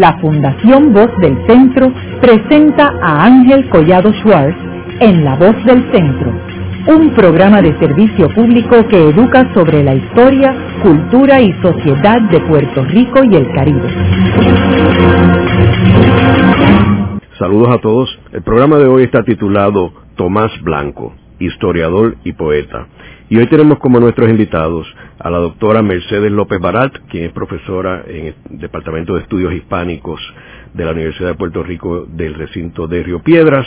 la Fundación Voz del Centro presenta a Ángel Collado Schwartz en La Voz del Centro, un programa de servicio público que educa sobre la historia, cultura y sociedad de Puerto Rico y el Caribe. Saludos a todos. El programa de hoy está titulado Tomás Blanco, historiador y poeta. Y hoy tenemos como nuestros invitados a la doctora Mercedes López Barat, quien es profesora en el Departamento de Estudios Hispánicos de la Universidad de Puerto Rico del recinto de Río Piedras,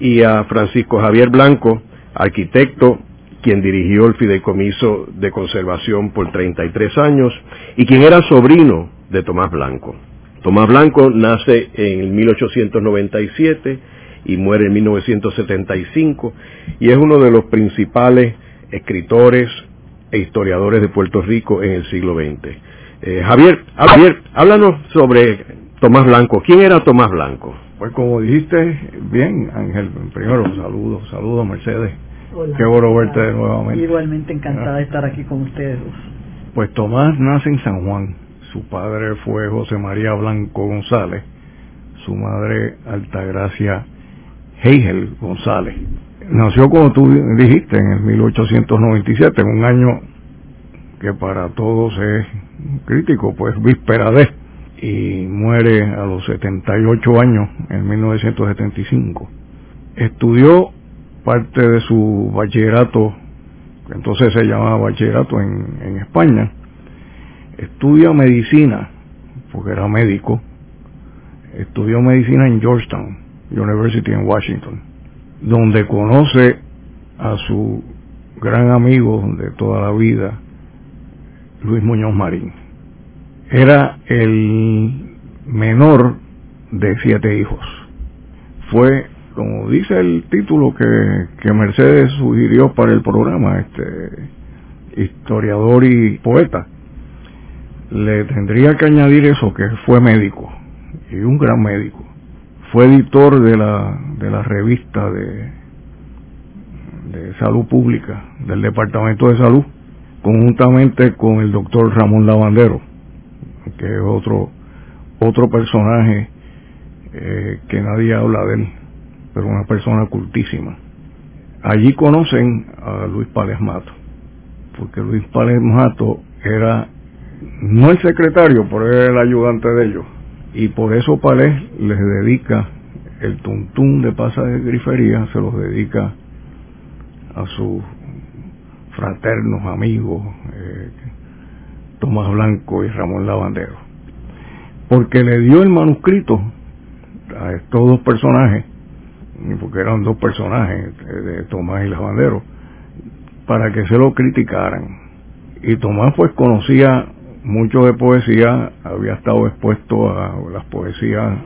y a Francisco Javier Blanco, arquitecto, quien dirigió el Fideicomiso de Conservación por 33 años y quien era sobrino de Tomás Blanco. Tomás Blanco nace en 1897 y muere en 1975 y es uno de los principales escritores e historiadores de Puerto Rico en el siglo XX. Eh, Javier, Javier, háblanos sobre Tomás Blanco. ¿Quién era Tomás Blanco? Pues como dijiste, bien, Ángel, primero saludos, saludos Mercedes. Qué bueno verte nuevamente. Igualmente encantada de estar aquí con ustedes. Pues Tomás nace en San Juan. Su padre fue José María Blanco González, su madre Altagracia Heigel González nació como tú dijiste en el 1897, en un año que para todos es crítico, pues víspera de, y muere a los 78 años en 1975. Estudió parte de su bachillerato, que entonces se llamaba bachillerato en, en España, estudia medicina, porque era médico, estudió medicina en Georgetown University en Washington donde conoce a su gran amigo de toda la vida, Luis Muñoz Marín. Era el menor de siete hijos. Fue, como dice el título que, Mercedes sugirió para el programa, este historiador y poeta, le tendría que añadir eso que fue médico, y un gran médico fue editor de la, de la revista de, de salud pública del Departamento de Salud, conjuntamente con el doctor Ramón Lavandero, que es otro, otro personaje eh, que nadie habla de él, pero una persona cultísima. Allí conocen a Luis Pález Mato, porque Luis Pález Mato era no el secretario, pero era el ayudante de ellos y por eso Palés les dedica el tuntún de pasa de grifería, se los dedica a sus fraternos amigos eh, Tomás Blanco y Ramón Lavandero, porque le dio el manuscrito a estos dos personajes, porque eran dos personajes eh, de Tomás y Lavandero, para que se lo criticaran. Y Tomás pues conocía mucho de poesía, había estado expuesto a las poesías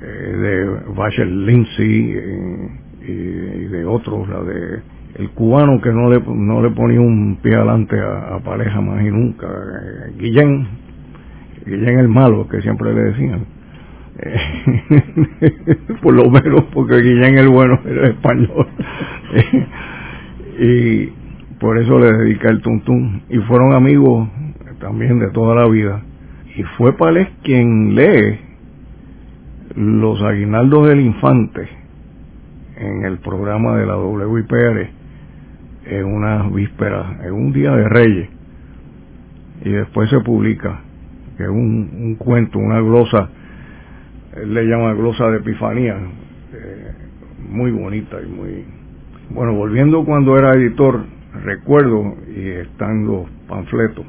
eh, de Vachel Lindsay eh, y, de otros, la de el cubano que no le, no le ponía un pie adelante a, pareja más y nunca, eh, Guillén, Guillén el malo, que siempre le decían. por lo menos porque Guillén el bueno era español. y por eso le dedica el tuntún. Y fueron amigos también de toda la vida. Y fue Palés quien lee los aguinaldos del infante en el programa de la WIPR en una víspera, en un día de reyes. Y después se publica, que es un, cuento, una glosa, él le llama glosa de epifanía, eh, muy bonita y muy... Bueno, volviendo cuando era editor, recuerdo, y están los panfletos,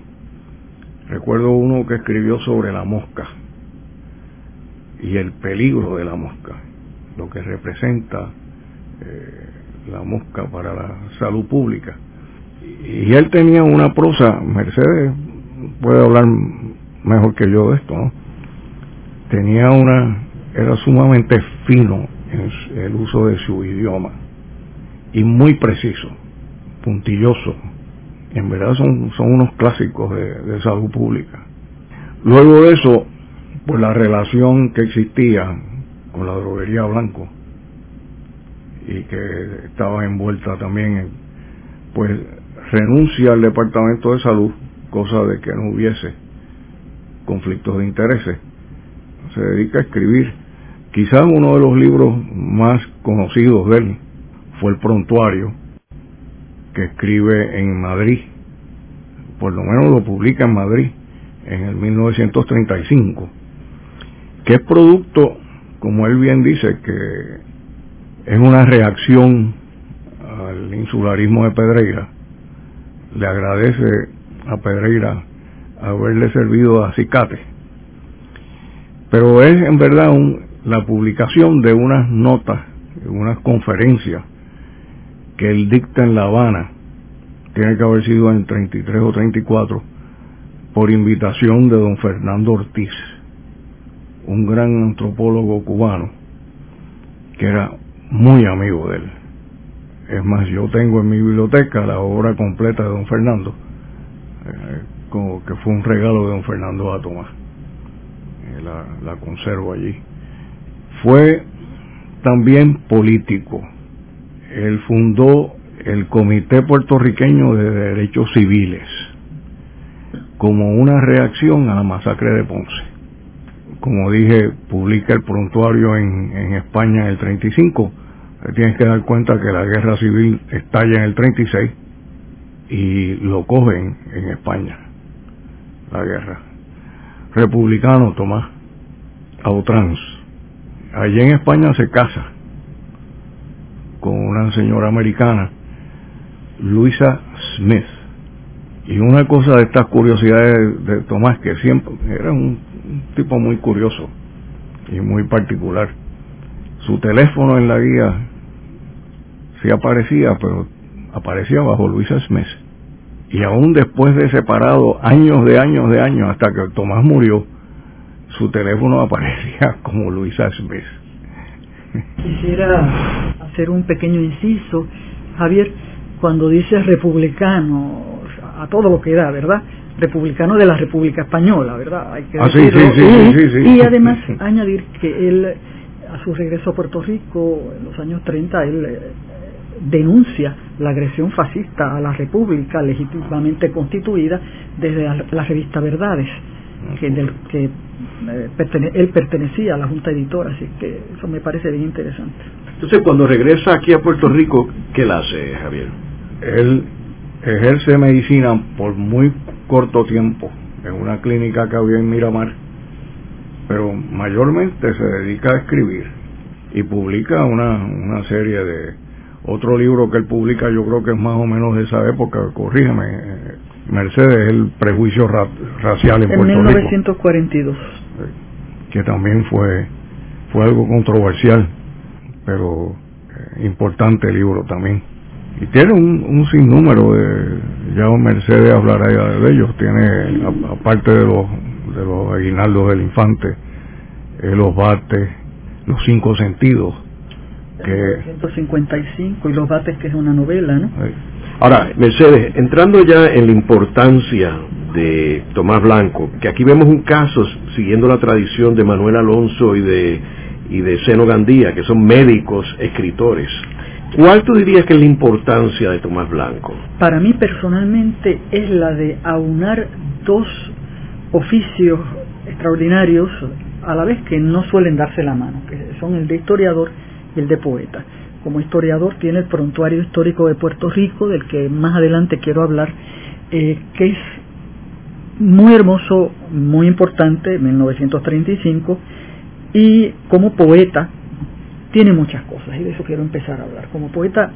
Recuerdo uno que escribió sobre la mosca y el peligro de la mosca, lo que representa eh, la mosca para la salud pública. Y él tenía una prosa, Mercedes puede hablar mejor que yo de esto, ¿no? Tenía una, era sumamente fino en el uso de su idioma y muy preciso, puntilloso, en verdad son, son unos clásicos de, salud pública. Luego de eso, pues la relación que existía con la droguería Blanco y que estaba envuelta también en, pues renuncia al departamento de salud, cosa de que no hubiese conflictos de intereses, se dedica a escribir. Quizás uno de los libros más conocidos de él fue El Prontuario, que escribe en Madrid, por lo menos lo publica en Madrid en el 1935, que es producto, como él bien dice, que es una reacción al insularismo de Pedreira. Le agradece a Pedreira haberle servido a acicate. Pero es en verdad la publicación de unas notas, unas conferencias que él dicta en La Habana, tiene que haber sido en 33 o 34, por invitación de don Fernando Ortiz, un gran antropólogo cubano, que era muy amigo de él. Es más, yo tengo en mi biblioteca la obra completa de don Fernando, eh, como que fue un regalo de don Fernando a Tomás. Eh, la, la conservo allí. Fue también político. Él fundó el Comité Puertorriqueño de Derechos Civiles como una reacción a la masacre de Ponce. Como dije, publica el prontuario en, en España el 35. Tienes que dar cuenta que la guerra civil estalla en el 36 y lo cogen en España, la guerra. Republicano, Tomás, Autrans. Allí en España se casa con una señora americana, Luisa Smith. Y una cosa de estas curiosidades de Tomás, que siempre era un, tipo muy curioso y muy particular. Su teléfono en la guía sí aparecía, pero aparecía bajo Luisa Smith. Y aún después de separado años de años de años, hasta que Tomás murió, su teléfono aparecía como Luisa Smith. Quisiera hacer un pequeño inciso, Javier, cuando dices republicano, a todo lo que da, ¿verdad? Republicano de la República Española, ¿verdad? Hay que ah, sí, sí, sí, y, además añadir que él, a su regreso a Puerto Rico, en los años 30, él eh, denuncia la agresión fascista a la República legítimamente constituida desde la, revista Verdades, que, del, que eh, él pertenecía a la Junta Editora, así que eso me parece bien interesante. Entonces, cuando regresa aquí a Puerto Rico, ¿qué le hace, Javier? Él ejerce medicina por muy corto tiempo en una clínica que había en Miramar, pero mayormente se dedica a escribir y publica una, una serie de otro libro que él publica, yo creo que es más o menos de esa época, corrígeme, Mercedes, el prejuicio racial en, en Puerto 1942. Que también fue, fue algo controversial, pero eh, importante el libro también. Y tiene un, un sinnúmero de, ya Mercedes hablará de ellos, tiene, aparte de los, de los aguinaldos del infante, eh, los bates, los cinco sentidos, que 155 y los bates que es una novela, ¿no? Ahora, Mercedes, entrando ya en la importancia de Tomás Blanco, que aquí vemos un caso siguiendo la tradición de Manuel Alonso y de y de Seno Gandía, que son médicos, escritores. ¿Cuál tú dirías que es la importancia de Tomás Blanco? Para mí personalmente es la de aunar dos oficios extraordinarios a la vez que no suelen darse la mano, que son el de historiador y el de poeta. Como historiador tiene el Prontuario Histórico de Puerto Rico, del que más adelante quiero hablar, eh, que es muy hermoso, muy importante, 1935, y como poeta tiene muchas cosas, y de eso quiero empezar a hablar. Como poeta,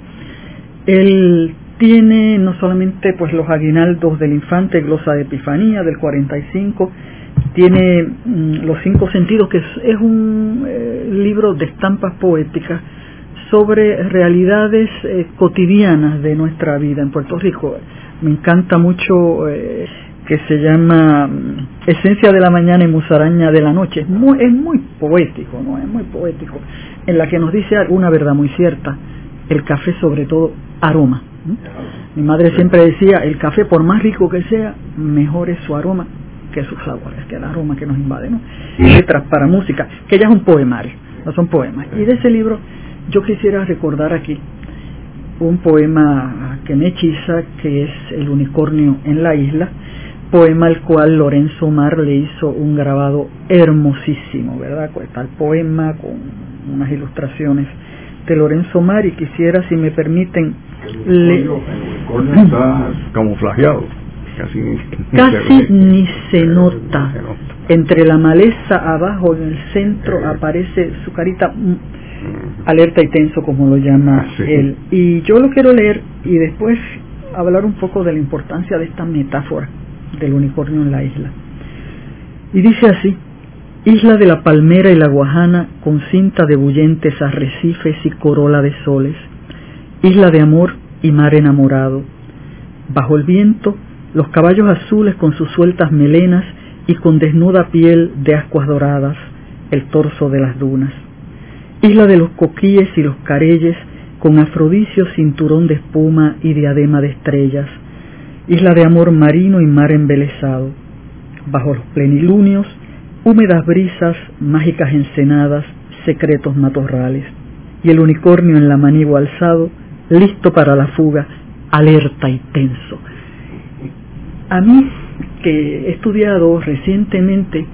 él tiene no solamente pues los aguinaldos del infante, glosa de Epifanía del 45, tiene mm, Los Cinco Sentidos, que es, un eh, libro de estampas poéticas sobre realidades eh, cotidianas de nuestra vida en Puerto Rico. Me encanta mucho eh, que se llama mm, Esencia de la Mañana y Musaraña de la Noche. Es muy, es muy poético, ¿no? Es muy poético. En la que nos dice una verdad muy cierta. El café sobre todo aroma. Mi madre siempre decía, el café por más rico que sea, mejor es su aroma que sus sabores, que el aroma que nos invade, ¿no? Letras para música, que ya es un poemario, no son poemas. Y de ese libro yo quisiera recordar aquí un poema que me hechiza, que es El unicornio en la isla, poema al cual Lorenzo Mar le hizo un grabado hermosísimo, ¿verdad? Está el poema con unas ilustraciones de Lorenzo Mar y quisiera, si me permiten, le... está camuflajeado. Casi, casi ni se nota. Entre la maleza abajo en el centro aparece su carita alerta y tenso como lo llama ah, él. Y yo lo quiero leer y después hablar un poco de la importancia de esta metáfora del unicornio en la isla. Y dice así, isla de la palmera y la guajana con cinta de bullentes arrecifes y corola de soles, isla de amor y mar enamorado. Bajo el viento, los caballos azules con sus sueltas melenas y con desnuda piel de ascuas doradas, el torso de las dunas. Isla de los coquíes y los careyes con afrodicio cinturón de espuma y diadema de estrellas, isla de amor marino y mar embelesado. Bajo los plenilunios, húmedas brisas, mágicas ensenadas, secretos matorrales, y el unicornio en la manigua alzado, listo para la fuga, alerta y tenso. A mí, que he estudiado recientemente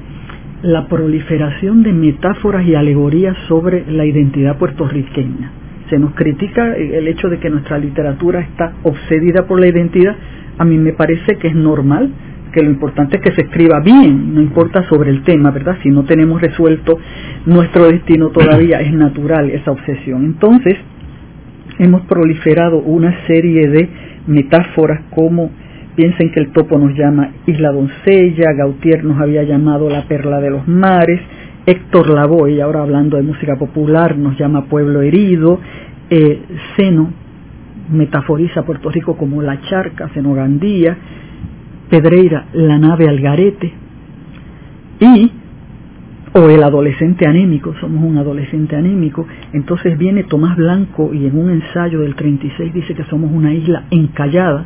la proliferación de metáforas y alegorías sobre la identidad puertorriqueña, se nos critica el hecho de que nuestra literatura está obsedida por la identidad, a mí me parece que es normal, que lo importante es que se escriba bien, no importa sobre el tema, ¿verdad? Si no tenemos resuelto nuestro destino todavía, es natural esa obsesión. Entonces, hemos proliferado una serie de metáforas como piensen que el topo nos llama isla doncella, Gautier nos había llamado la perla de los mares, Héctor Lavoe, ahora hablando de música popular, nos llama pueblo herido, eh, Seno metaforiza Puerto Rico como la charca, Senogandía, Pedreira, la nave Algarete, y, o el adolescente anémico, somos un adolescente anémico, entonces viene Tomás Blanco y en un ensayo del 36 dice que somos una isla encallada,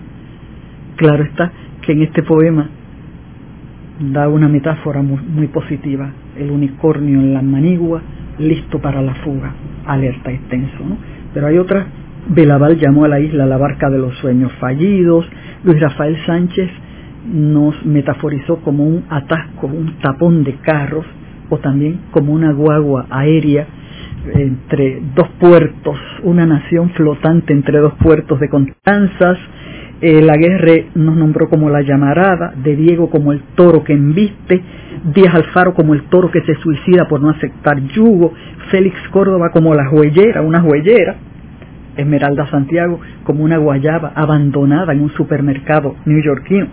claro está que en este poema da una metáfora muy, positiva, el unicornio en la manigua, listo para la fuga, alerta extenso. ¿no? Pero hay otra, Belaval llamó a la isla la barca de los sueños fallidos, Luis Rafael Sánchez nos metaforizó como un atasco, un tapón de carros, o también como una guagua aérea entre dos puertos, una nación flotante entre dos puertos de Constanzas, eh, la guerra nos nombró como la llamarada, de Diego como el toro que embiste, Díaz Alfaro como el toro que se suicida por no aceptar yugo, Félix Córdoba como la juellera, una juellera, Esmeralda Santiago como una guayaba abandonada en un supermercado neoyorquino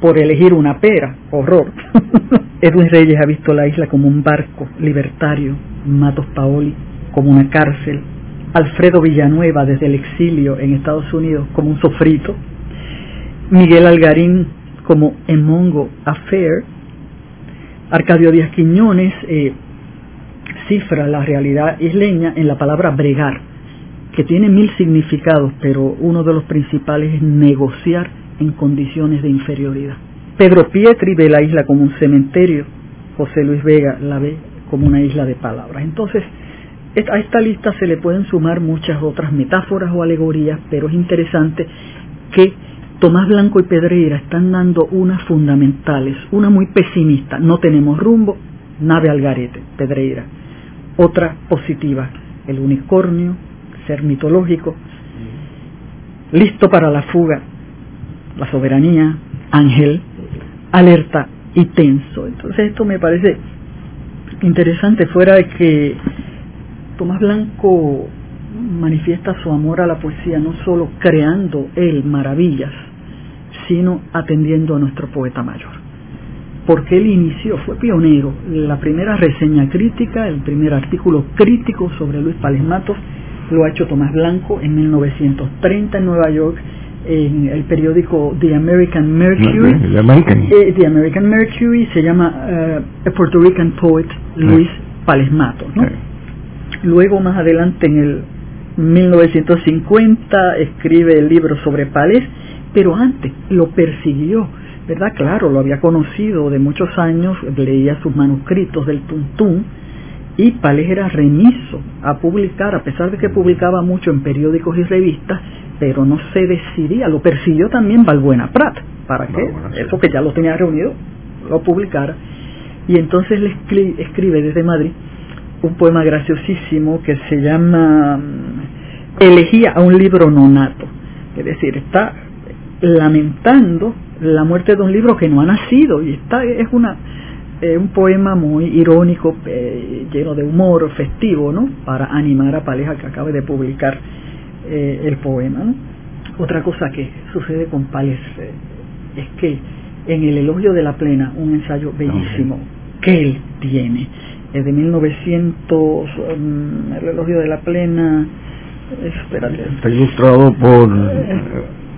por elegir una pera, horror. Edwin Reyes ha visto la isla como un barco libertario, Matos Paoli como una cárcel, Alfredo Villanueva desde el exilio en Estados Unidos como un sofrito, Miguel Algarín como Emongo Affair, Arcadio Díaz Quiñones eh, cifra la realidad isleña en la palabra bregar, que tiene mil significados, pero uno de los principales es negociar en condiciones de inferioridad. Pedro Pietri ve la isla como un cementerio, José Luis Vega la ve como una isla de palabras. Entonces, a esta lista se le pueden sumar muchas otras metáforas o alegorías, pero es interesante que Tomás Blanco y Pedreira están dando unas fundamentales, una muy pesimista, no tenemos rumbo, nave al garete, Pedreira. Otra positiva, el unicornio, ser mitológico, listo para la fuga, la soberanía, ángel, alerta y tenso. Entonces esto me parece interesante, fuera de que Tomás Blanco manifiesta su amor a la poesía no solo creando él maravillas, sino atendiendo a nuestro poeta mayor. Porque él inició, fue pionero, la primera reseña crítica, el primer artículo crítico sobre Luis Palesmatos lo ha hecho Tomás Blanco en 1930 en Nueva York en el periódico The American Mercury. Eh, The American Mercury se llama uh, A Puerto Rican Poet, Luis Palesmatos. Luego, más adelante, en el 1950, escribe el libro sobre Palés, pero antes lo persiguió, ¿verdad? Claro, lo había conocido de muchos años, leía sus manuscritos del Tuntún, y Pales era remiso a publicar, a pesar de que publicaba mucho en periódicos y revistas, pero no se decidía, lo persiguió también Balbuena Prat, para que eso que ya lo tenía reunido, lo publicara. Y entonces le escribe desde Madrid un poema graciosísimo que se llama mm, Elegía a un libro nonato, es decir, está lamentando la muerte de un libro que no ha nacido y está es una eh, un poema muy irónico eh, lleno de humor festivo no para animar a Paleja que acabe de publicar eh, el poema otra cosa que sucede con Pales es que en el elogio de la plena un ensayo bellísimo que él tiene es de 1900 mm, el elogio de la plena está ilustrado por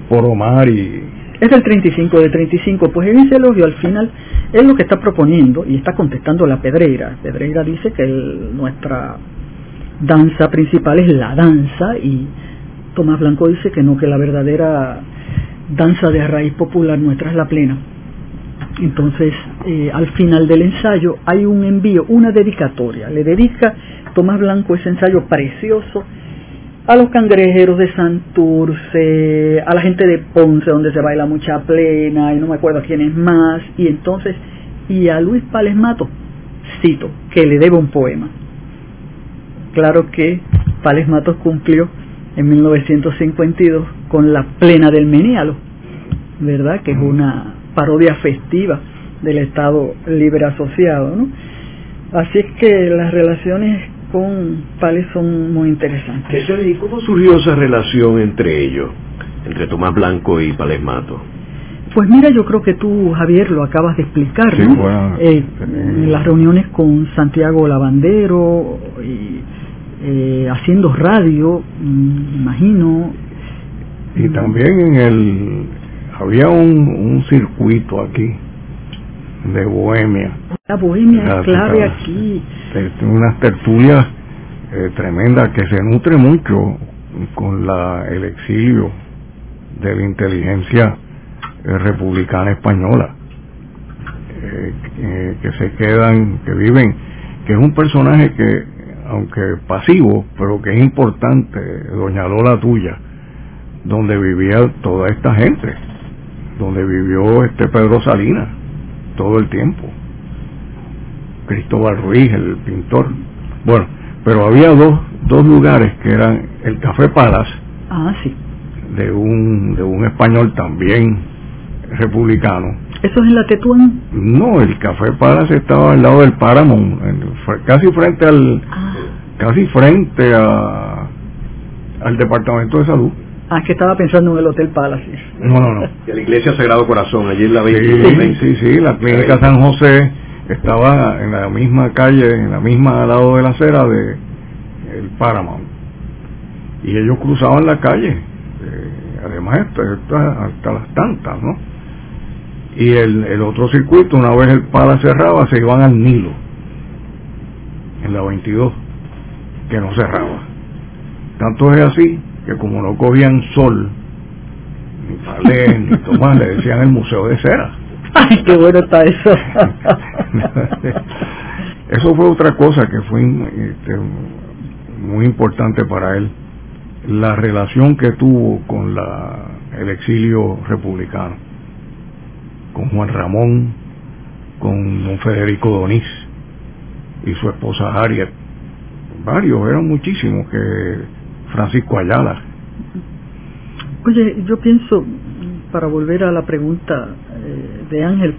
por Omar y es el 35 de 35, pues en ese elogio al final es lo que está proponiendo y está contestando la Pedreira. Pedreira dice que nuestra danza principal es la danza y Tomás Blanco dice que no, que la verdadera danza de raíz popular nuestra es la plena. Entonces, eh, al final del ensayo hay un envío, una dedicatoria. Le dedica Tomás Blanco ese ensayo precioso a los cangrejeros de Santurce, a la gente de Ponce donde se baila mucha plena y no me acuerdo quién es más, y entonces, y a Luis Pales Mato, cito, que le debo un poema. Claro que Pales Matos cumplió en 1952 con la plena del Menialo, ¿verdad? Que es una parodia festiva del Estado Libre Asociado, ¿no? Así es que las relaciones con Pales son muy interesantes. ¿Y cómo surgió esa relación entre ellos, entre Tomás Blanco y Pales Mato? Pues mira, yo creo que tú, Javier, lo acabas de explicar, ¿no? Eh, en las reuniones con Santiago Lavandero y eh, haciendo radio, mm, imagino. Y también en el había un, un circuito aquí de Bohemia. La Bohemia es clave aquí. Unas tertulias eh, tremendas que se nutre mucho con la, el exilio de la inteligencia eh, republicana española, eh, que se quedan, que viven, que es un personaje que, aunque pasivo, pero que es importante, Doña Lola Tuya, donde vivía toda esta gente, donde vivió este Pedro Salinas todo el tiempo. Cristóbal Ruiz, el pintor. Bueno, pero había dos, dos lugares que eran el Café Palace, ah, sí. de, un, de un español también republicano. ¿Eso es en la Tetuán? No, el Café Palace estaba al lado del Paramount, casi frente al, ah. casi frente a, al Departamento de Salud. Ah, que estaba pensando en el Hotel Palace. No, no, no. De la Iglesia Sagrado Corazón, allí en la sí, sí, sí, la Clínica San José estaba en la misma calle, en la misma al lado de la acera de el Paramount. Y ellos cruzaban la calle, eh, además hasta, hasta, las tantas, ¿no? Y el, el otro circuito, una vez el Palace cerraba, se iban al Nilo, en la 22, que no cerraba. Tanto es así que como no cogían sol, ni palé, ni tomás, le decían el Museo de Cera. ¡Ay, qué bueno está eso! eso fue otra cosa que fue este, muy importante para él, la relación que tuvo con la, el exilio republicano, con Juan Ramón, con don Federico Donís y su esposa Harriet, varios, eran muchísimos que Francisco Ayala. Oye, yo pienso, para volver a la pregunta eh, de Ángel,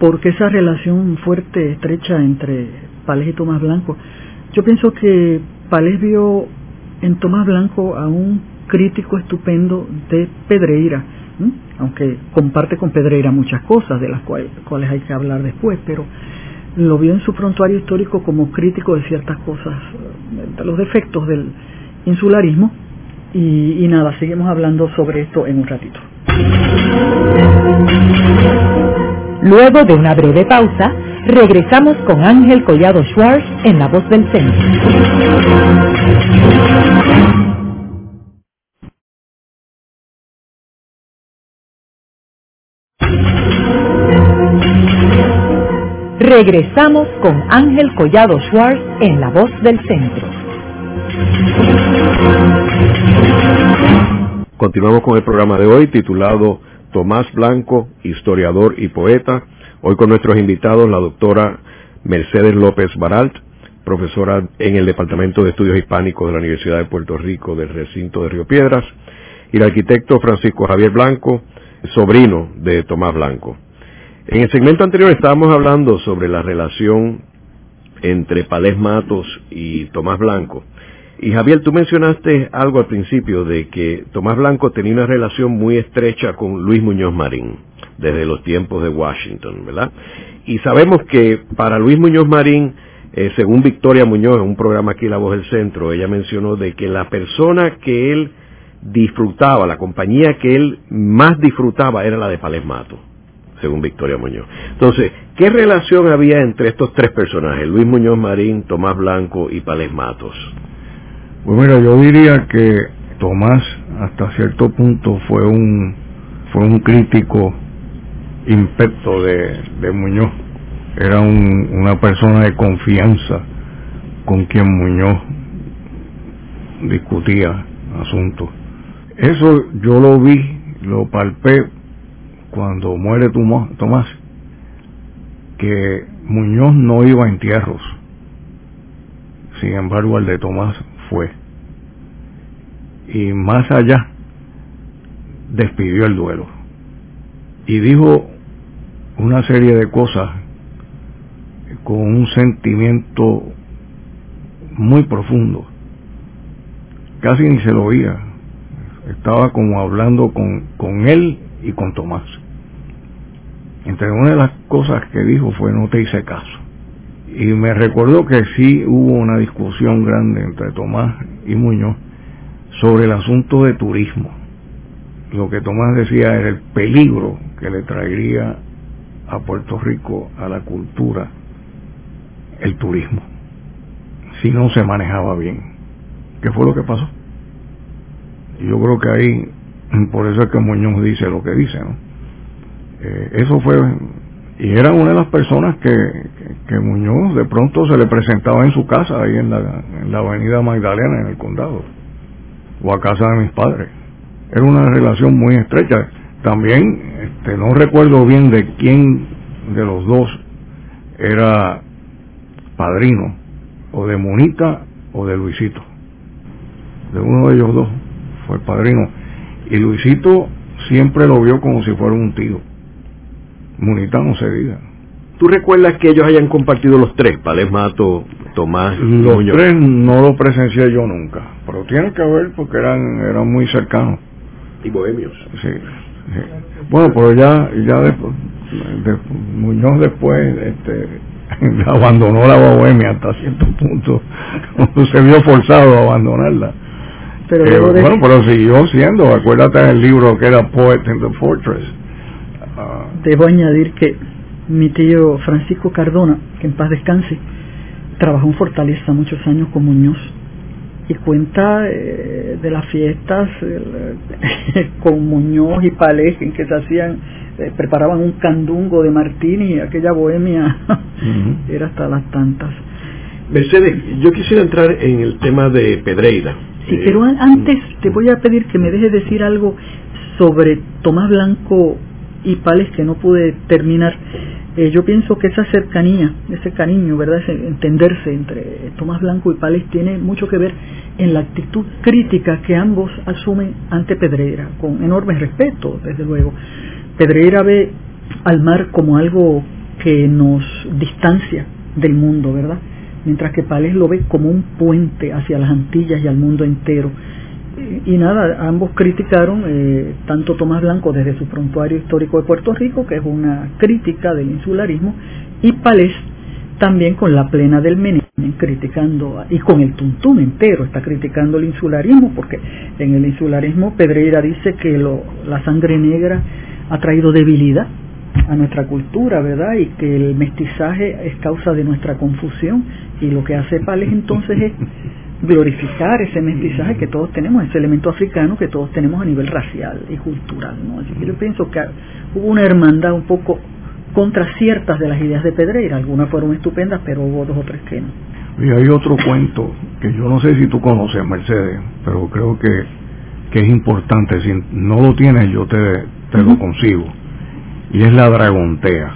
¿por qué esa relación fuerte, estrecha entre Palés y Tomás Blanco? Yo pienso que Palés vio en Tomás Blanco a un crítico estupendo de Pedreira, aunque comparte con Pedreira muchas cosas de las cuales, cuales hay que hablar después, pero lo vio en su prontuario histórico como crítico de ciertas cosas, de los defectos del, insularismo y, nada, seguimos hablando sobre esto en un ratito. Luego de una breve pausa, regresamos con Ángel Collado Schwartz en La Voz del Centro. Regresamos con Ángel Collado Schwartz en La Voz del Centro. Continuamos con el programa de hoy titulado Tomás Blanco, historiador y poeta. Hoy con nuestros invitados la doctora Mercedes López Baralt, profesora en el Departamento de Estudios Hispánicos de la Universidad de Puerto Rico del recinto de Río Piedras, y el arquitecto Francisco Javier Blanco, sobrino de Tomás Blanco. En el segmento anterior estábamos hablando sobre la relación entre Palés Matos y Tomás Blanco. Y Javier, tú mencionaste algo al principio de que Tomás Blanco tenía una relación muy estrecha con Luis Muñoz Marín desde los tiempos de Washington, ¿verdad? Y sabemos que para Luis Muñoz Marín, eh, según Victoria Muñoz, en un programa aquí La Voz del Centro, ella mencionó de que la persona que él disfrutaba, la compañía que él más disfrutaba era la de Palés Matos según Victoria Muñoz. Entonces, ¿qué relación había entre estos tres personajes, Luis Muñoz Marín, Tomás Blanco y Pales Matos? Pues mira, yo diría que Tomás hasta cierto punto fue un fue un crítico impeto de, Muñoz. Era una persona de confianza con quien Muñoz discutía asuntos. Eso yo lo vi, lo palpé cuando muere Tomás, que Muñoz no iba a entierros. Sin embargo, el de Tomás fue. Y más allá, despidió el duelo. Y dijo una serie de cosas con un sentimiento muy profundo. Casi ni se lo oía. Estaba como hablando con, con él y con Tomás. Entre una de las cosas que dijo fue no te hice caso. Y me recuerdo que sí hubo una discusión grande entre Tomás y Muñoz sobre el asunto de turismo. Lo que Tomás decía era el peligro que le traería a Puerto Rico, a la cultura, el turismo, si no se manejaba bien. ¿Qué fue lo que pasó? Yo creo que ahí por eso es que Muñoz dice lo que dice, ¿no? Eh, eso fue, y era una de las personas que, que, Muñoz de pronto se le presentaba en su casa, ahí en la, en la avenida Magdalena, en el condado, o a casa de mis padres. Era una relación muy estrecha. También, este, no recuerdo bien de quién de los dos era padrino, o de Monita o de Luisito. De uno de ellos dos fue padrino y Luisito siempre lo vio como si fuera un tío. Munita no se diga. ¿Tú recuerdas que ellos hayan compartido los tres, Palés Mato, Tomás Los tres no lo presencié yo nunca, pero tiene que ver porque eran eran muy cercanos. Y bohemios. Sí. Bueno, pero ya ya después, Muñoz después este, abandonó la bohemia hasta cierto punto, se vio forzado a abandonarla pero eh, bueno, pero siguió siendo, acuérdate del libro que era Poet in the Fortress. Ah. Debo añadir que mi tío Francisco Cardona, que en paz descanse, trabajó en Fortaleza muchos años con Muñoz y cuenta eh, de las fiestas con Muñoz y Palés en que se hacían, eh, preparaban un candungo de martini, aquella bohemia era hasta las tantas. Mercedes, yo quisiera entrar en el tema de Pedreira Sí, pero antes te voy a pedir que me dejes decir algo sobre Tomás Blanco y Pales que no pude terminar. Eh, yo pienso que esa cercanía, ese cariño, ¿verdad? Ese entenderse entre Tomás Blanco y Pales tiene mucho que ver en la actitud crítica que ambos asumen ante Pedreira, con enorme respeto, desde luego. Pedreira ve al mar como algo que nos distancia del mundo, ¿verdad? mientras que Pales lo ve como un puente hacia las Antillas y al mundo entero. Y, nada, ambos criticaron, eh, tanto Tomás Blanco desde su prontuario histórico de Puerto Rico, que es una crítica del insularismo, y Palés también con la plena del Menem, criticando, y con el Tuntún entero, está criticando el insularismo, porque en el insularismo Pedreira dice que lo, la sangre negra ha traído debilidad a nuestra cultura, ¿verdad? Y que el mestizaje es causa de nuestra confusión y lo que hace Pales entonces es glorificar ese mestizaje que todos tenemos, ese elemento africano que todos tenemos a nivel racial y cultural, ¿no? Así que yo pienso que hubo una hermandad un poco contra ciertas de las ideas de Pedreira. Algunas fueron estupendas, pero hubo dos o tres que no. Y hay otro cuento que yo no sé si tú conoces, Mercedes, pero creo que, que es importante. Si no lo tienes, yo te, te lo consigo. Y es La Dragontea.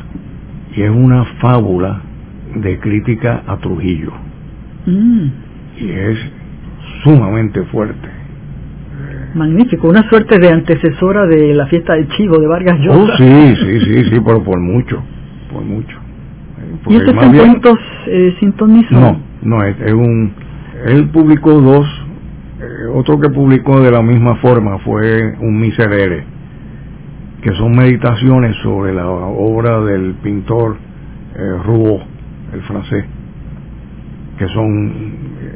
Y es una fábula de crítica a Trujillo. Mm. Y es sumamente fuerte. Magnífico, una suerte de antecesora de la fiesta del chivo de Vargas Llosa. Oh, sí, sí, sí, sí, pero por mucho, por mucho. ¿Y estos son cuentos eh, No, no, es, es, un... Él publicó dos, eh, otro que publicó de la misma forma fue un miserere, que son meditaciones sobre la obra del pintor eh, Rouault, el francés, que son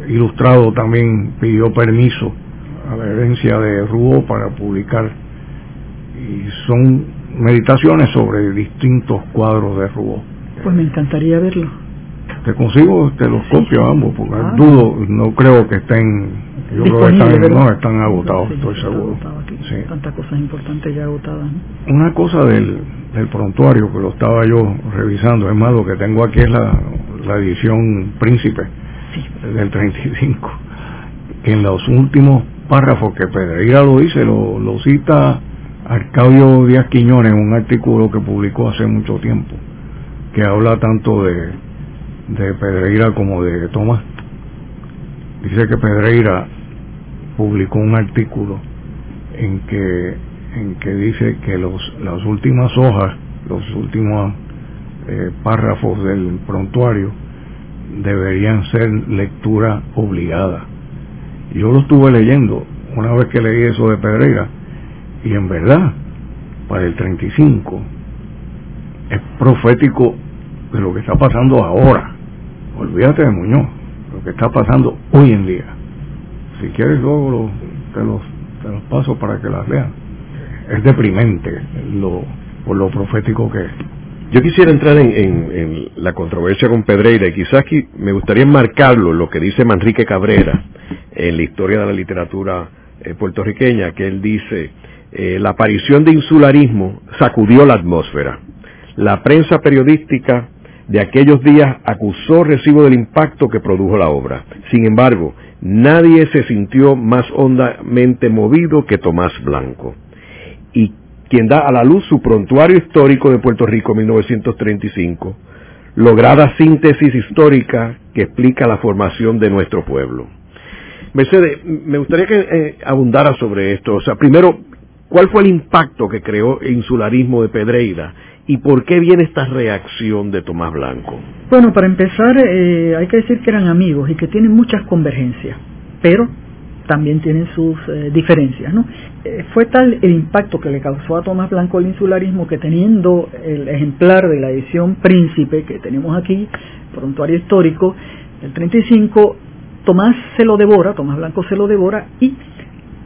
ilustrados también, pidió permiso a la herencia de Rouault para publicar y son meditaciones sobre distintos cuadros de Rouault. Pues me encantaría verlo. Te consigo, te los copio ambos, porque ah. dudo, no creo que estén, yo creo que están, no, están agotados, estoy seguro. Tantas cosas importantes ya agotadas. Una cosa del, del prontuario que lo estaba yo revisando, es más, lo que tengo aquí es la, la edición príncipe del 35, que en los últimos párrafo que Pedreira lo dice, lo, cita Arcadio Díaz Quiñones un artículo que publicó hace mucho tiempo, que habla tanto de, de Pedreira como de Tomás. Dice que Pedreira publicó un artículo en que, en que dice que los, las últimas hojas, los últimos eh, párrafos del prontuario deberían ser lectura obligada yo lo estuve leyendo una vez que leí eso de Pedreira y en verdad, para el 35, es profético de lo que está pasando ahora. Olvídate de Muñoz, lo que está pasando hoy en día. Si quieres luego te, los, te los paso para que las lean. Es deprimente lo, por lo profético que es. Yo quisiera entrar en, la controversia con Pedreira y quizás aquí me gustaría enmarcarlo lo que dice Manrique Cabrera en la historia de la literatura eh, puertorriqueña, que él dice, eh, la aparición de insularismo sacudió la atmósfera. La prensa periodística de aquellos días acusó recibo del impacto que produjo la obra. Sin embargo, nadie se sintió más hondamente movido que Tomás Blanco. Y quien da a la luz su prontuario histórico de Puerto Rico 1935, lograda síntesis histórica que explica la formación de nuestro pueblo. Mercedes, me gustaría que eh, abundara sobre esto. O sea, primero, ¿cuál fue el impacto que creó el insularismo de Pedreira y por qué viene esta reacción de Tomás Blanco? Bueno, para empezar, eh, hay que decir que eran amigos y que tienen muchas convergencias, pero también tienen sus eh, diferencias. ¿no? Eh, fue tal el impacto que le causó a Tomás Blanco el insularismo que teniendo el ejemplar de la edición Príncipe que tenemos aquí, prontuario histórico, el 35, Tomás se lo devora, Tomás Blanco se lo devora y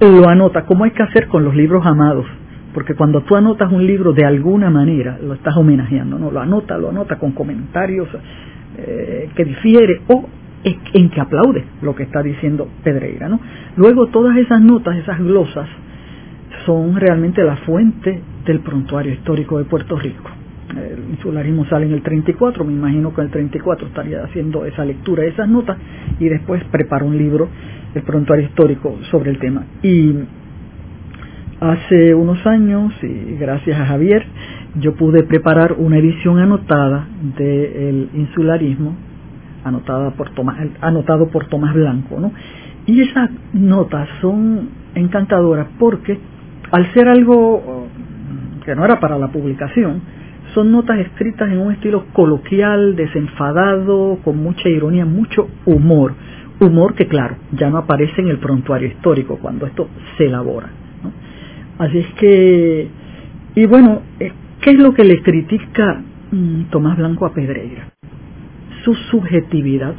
lo anota, como hay que hacer con los libros amados. Porque cuando tú anotas un libro de alguna manera, lo estás homenajeando, ¿no? Lo anota, lo anota con comentarios eh, que difiere o en que aplaude lo que está diciendo Pedreira. Luego todas esas notas, esas glosas, son realmente la fuente del prontuario histórico de Puerto Rico. El insularismo sale en el 34, me imagino que en el 34 estaría haciendo esa lectura esas notas y después prepara un libro, el prontuario histórico, sobre el tema. Y hace unos años, y gracias a Javier, yo pude preparar una edición anotada del insularismo anotada por Tomás, anotado por Tomás Blanco. ¿no? Y esas notas son encantadoras porque al ser algo mm, que no era para la publicación, son notas escritas en un estilo coloquial, desenfadado, con mucha ironía, mucho humor. Humor que, claro, ya no aparece en el prontuario histórico cuando esto se elabora. Así es que, y bueno, eh, ¿qué es lo que le critica mm, Tomás Blanco a Pedreira? Su subjetividad,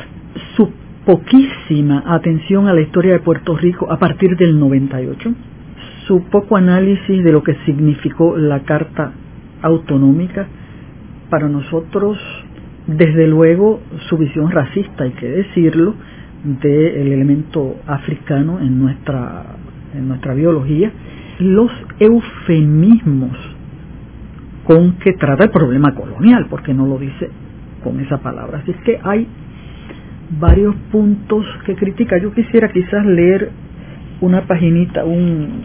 su poquísima atención a la historia de Puerto Rico a partir del 98, su poco análisis de lo que significó la Carta Autonómica, para nosotros, desde luego, su visión racista, hay que decirlo, del elemento africano en nuestra, en nuestra biología, los eufemismos con que trata el problema colonial, porque no lo dice con esa palabra. Así es que hay varios puntos que critica. Yo quisiera quizás leer una paginita, un,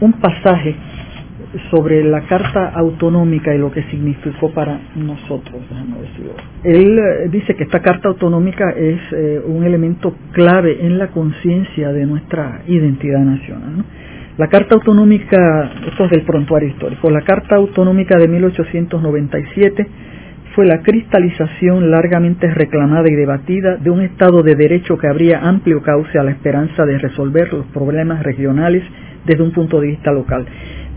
un pasaje sobre la Carta Autonómica y lo que significó para nosotros. Él eh, dice que esta Carta Autonómica es eh, un elemento clave en la conciencia de nuestra identidad nacional. La Carta Autonómica, esto es del prontuario histórico, la Carta Autonómica de 1897 fue la cristalización largamente reclamada y debatida de un Estado de Derecho que abría amplio cauce a la esperanza de resolver los problemas regionales desde un punto de vista local.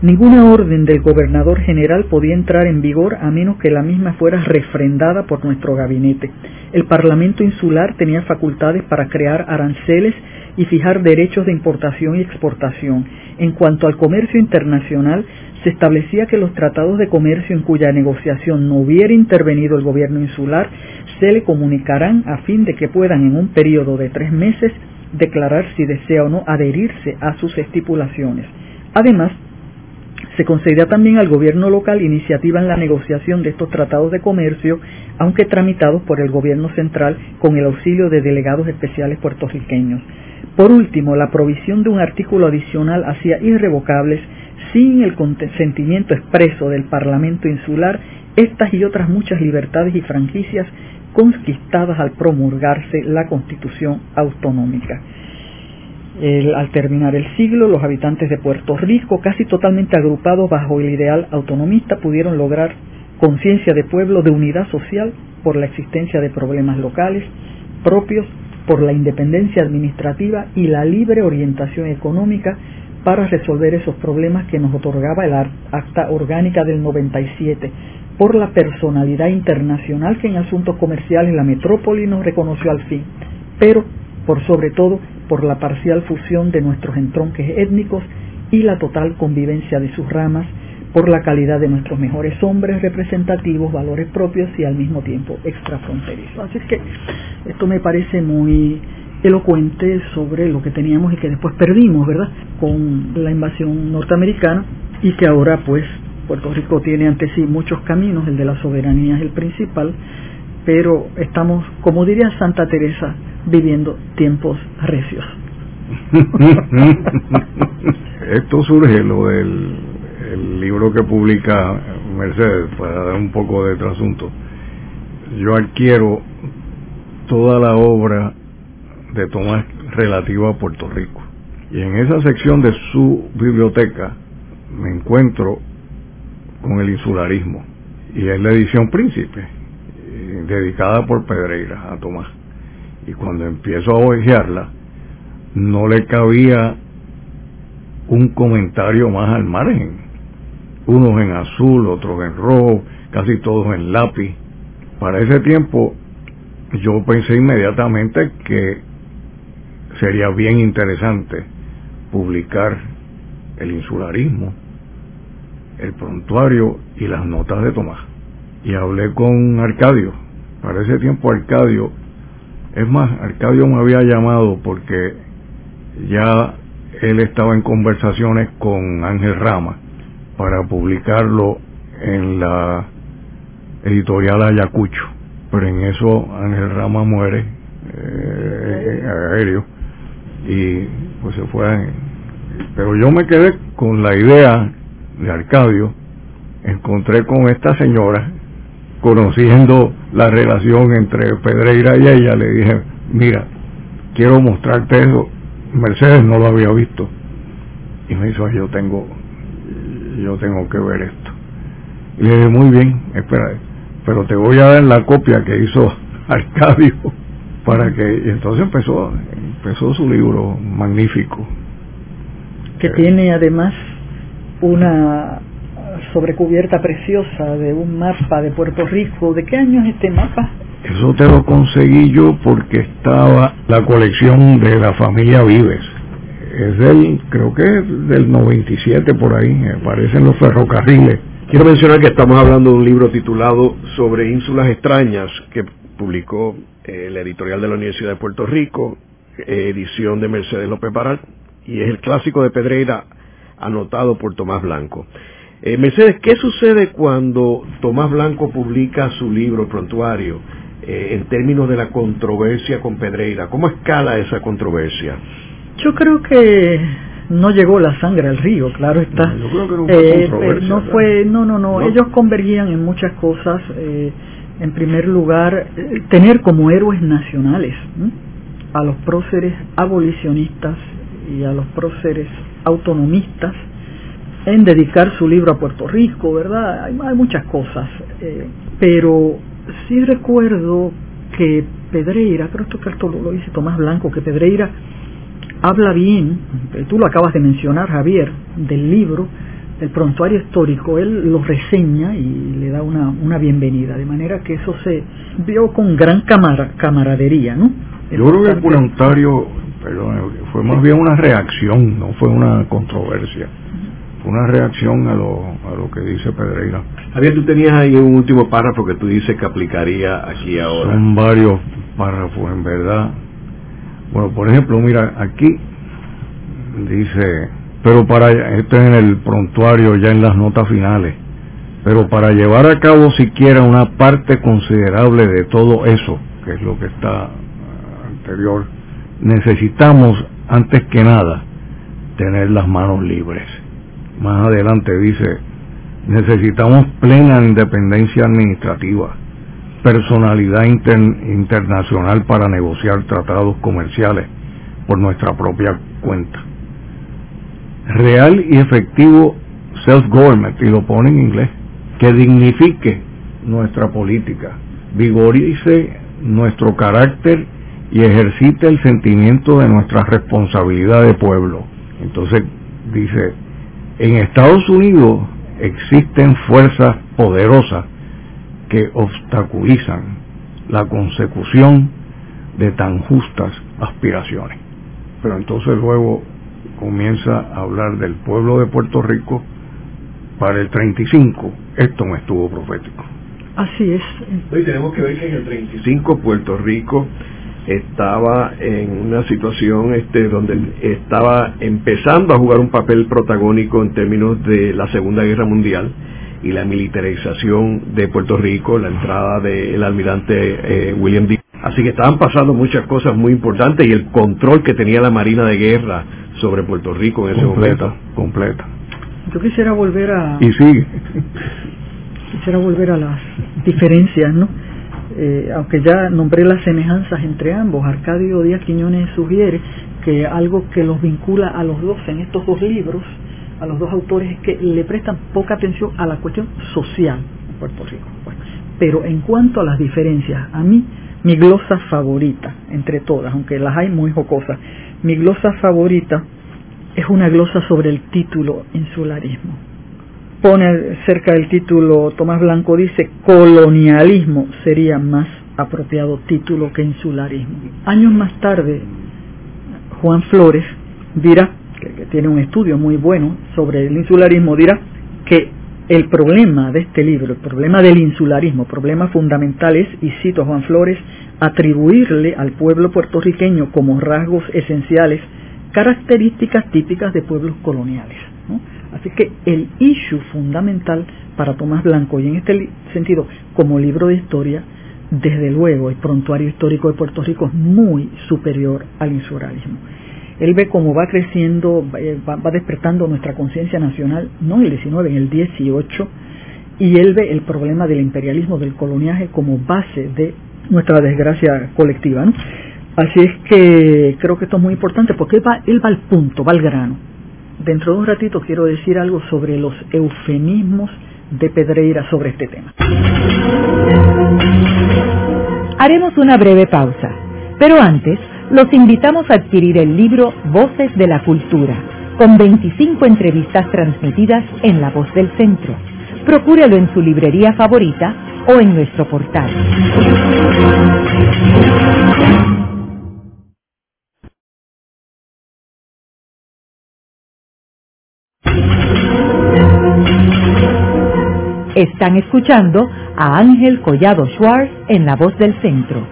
Ninguna orden del gobernador general podía entrar en vigor a menos que la misma fuera refrendada por nuestro gabinete. El Parlamento insular tenía facultades para crear aranceles y fijar derechos de importación y exportación. En cuanto al comercio internacional, se establecía que los tratados de comercio en cuya negociación no hubiera intervenido el gobierno insular se le comunicarán a fin de que puedan en un periodo de tres meses declarar si desea o no adherirse a sus estipulaciones. Además, se concedía también al gobierno local iniciativa en la negociación de estos tratados de comercio, aunque tramitados por el gobierno central con el auxilio de delegados especiales puertorriqueños. Por último, la provisión de un artículo adicional hacía irrevocables, sin el consentimiento expreso del Parlamento insular, estas y otras muchas libertades y franquicias conquistadas al promulgarse la Constitución autonómica. Al terminar el siglo, los habitantes de Puerto Rico, casi totalmente agrupados bajo el ideal autonomista, pudieron lograr conciencia de pueblo, de unidad social por la existencia de problemas locales propios, por la independencia administrativa y la libre orientación económica para resolver esos problemas que nos otorgaba el Acta Orgánica del 97, por la personalidad internacional que en asuntos comerciales la metrópoli nos reconoció al fin, pero por sobre todo por la parcial fusión de nuestros entronques étnicos y la total convivencia de sus ramas, por la calidad de nuestros mejores hombres representativos, valores propios y al mismo tiempo extrafronterizos. Así que esto me parece muy elocuente sobre lo que teníamos y que después perdimos, ¿verdad? Con la invasión norteamericana y que ahora pues Puerto Rico tiene ante sí muchos caminos, el de la soberanía es el principal, pero estamos, como diría Santa Teresa, viviendo tiempos recios. Esto surge lo del el libro que publica Mercedes, para dar un poco de trasunto. Yo adquiero toda la obra de Tomás relativa a Puerto Rico. Y en esa sección de su biblioteca me encuentro con el insularismo. Y es la edición Príncipe, eh, dedicada por Pedreira a Tomás y cuando empiezo a ojearla, no le cabía un comentario más al margen. Unos en azul, otros en rojo, casi todos en lápiz. Para ese tiempo yo pensé inmediatamente que sería bien interesante publicar el insularismo, el prontuario y las notas de Tomás. Y hablé con Arcadio. Para ese tiempo Arcadio es más, Arcadio me había llamado porque ya él estaba en conversaciones con Ángel Rama para publicarlo en la editorial Ayacucho. Pero en eso Ángel Rama muere eh, aéreo y pues se fue. pero yo me quedé con la idea de Arcadio. Encontré con esta señora conociendo la relación entre Pedreira y ella, le dije, mira, quiero mostrarte eso. Mercedes no lo había visto. Y me dijo, yo tengo, yo tengo que ver esto. Y le dije, muy bien, espera, pero te voy a dar la copia que hizo Arcadio para que, y entonces empezó, empezó su libro magnífico. Que tiene además una sobrecubierta preciosa de un mapa de Puerto Rico. ¿De qué año es este mapa? Eso te lo conseguí yo porque estaba la colección de la familia Vives. Es del, creo que es del 97 por ahí, me parecen los ferrocarriles. Quiero mencionar que estamos hablando de un libro titulado Sobre Ínsulas Extrañas que publicó eh, la editorial de la Universidad de Puerto Rico, edición de Mercedes López Baral, y es el clásico de Pedreira anotado por Tomás Blanco. Eh, Mercedes, ¿qué sucede cuando Tomás Blanco publica su libro Prontuario eh, en términos de la controversia con Pedreira? ¿Cómo escala esa controversia? Yo creo que no llegó la sangre al río, claro está. No, yo creo que no fue Eh, controversia, no fue, no, no, no, ¿No? ellos convergían en muchas cosas. en primer lugar, tener como héroes nacionales ¿m? A los próceres abolicionistas y a los próceres autonomistas en dedicar su libro a Puerto Rico, ¿verdad? Hay, muchas cosas, eh, pero sí recuerdo que Pedreira, creo que esto lo, lo dice Tomás Blanco, que Pedreira habla bien, eh, tú lo acabas de mencionar, Javier, del libro, del prontuario histórico, él lo reseña y le da una, una bienvenida, de manera que eso se vio con gran camara- camaradería, ¿no? Yo creo que el voluntario, perdón, fue más bien una reacción, no fue una controversia. Fue una reacción a lo, a lo que dice Pedreira. Javier, tú tenías ahí un último párrafo que tú dices que aplicaría aquí ahora. Son varios párrafos, en verdad. Bueno, por ejemplo, mira, aquí dice, pero para, esto es en el prontuario, ya en las notas finales, pero para llevar a cabo siquiera una parte considerable de todo eso, que es lo que está anterior, necesitamos, antes que nada, tener las manos libres. Más adelante dice, necesitamos plena independencia administrativa, personalidad inter- internacional para negociar tratados comerciales por nuestra propia cuenta. Real y efectivo self-government, y lo pone en inglés, que dignifique nuestra política, vigorice nuestro carácter y ejercite el sentimiento de nuestra responsabilidad de pueblo. Entonces dice, en Estados Unidos existen fuerzas poderosas que obstaculizan la consecución de tan justas aspiraciones. Pero entonces luego comienza a hablar del pueblo de Puerto Rico para el 35. Esto no estuvo profético. Así es. Y tenemos que ver que en el 35 Puerto Rico estaba en una situación este donde estaba empezando a jugar un papel protagónico en términos de la Segunda Guerra Mundial y la militarización de Puerto Rico, la entrada del almirante eh, William D. Así que estaban pasando muchas cosas muy importantes y el control que tenía la Marina de Guerra sobre Puerto Rico en ese Completa, momento. completa. Yo quisiera volver a Y sigue. quisiera volver a las diferencias, ¿no? Eh, aunque ya nombré las semejanzas entre ambos, Arcadio Díaz Quiñones sugiere que algo que los vincula a los dos en estos dos libros, a los dos autores, es que le prestan poca atención a la cuestión social en Puerto Rico. Bueno, pero en cuanto a las diferencias, a mí mi glosa favorita, entre todas, aunque las hay muy jocosas, mi glosa favorita es una glosa sobre el título insularismo pone cerca del título, Tomás Blanco dice, colonialismo sería más apropiado título que insularismo. Años más tarde, Juan Flores dirá, que, tiene un estudio muy bueno sobre el insularismo, dirá que el problema de este libro, el problema del insularismo, problema fundamental es, y cito a Juan Flores, atribuirle al pueblo puertorriqueño como rasgos esenciales características típicas de pueblos coloniales. Así que el issue fundamental para Tomás Blanco, y en este sentido, como libro de historia, desde luego el prontuario histórico de Puerto Rico es muy superior al insularismo. Él ve cómo va creciendo, eh, va despertando nuestra conciencia nacional, no en el 19, en el 18, y él ve el problema del imperialismo, del coloniaje como base de nuestra desgracia colectiva. Así es que creo que esto es muy importante porque va, él va al punto, va al grano. Dentro de un ratito quiero decir algo sobre los eufemismos de Pedreira sobre este tema. Haremos una breve pausa, pero antes los invitamos a adquirir el libro Voces de la Cultura, con 25 entrevistas transmitidas en La Voz del Centro. Procúrelo en su librería favorita o en nuestro portal. Están escuchando a Ángel Collado Schwartz en La Voz del Centro.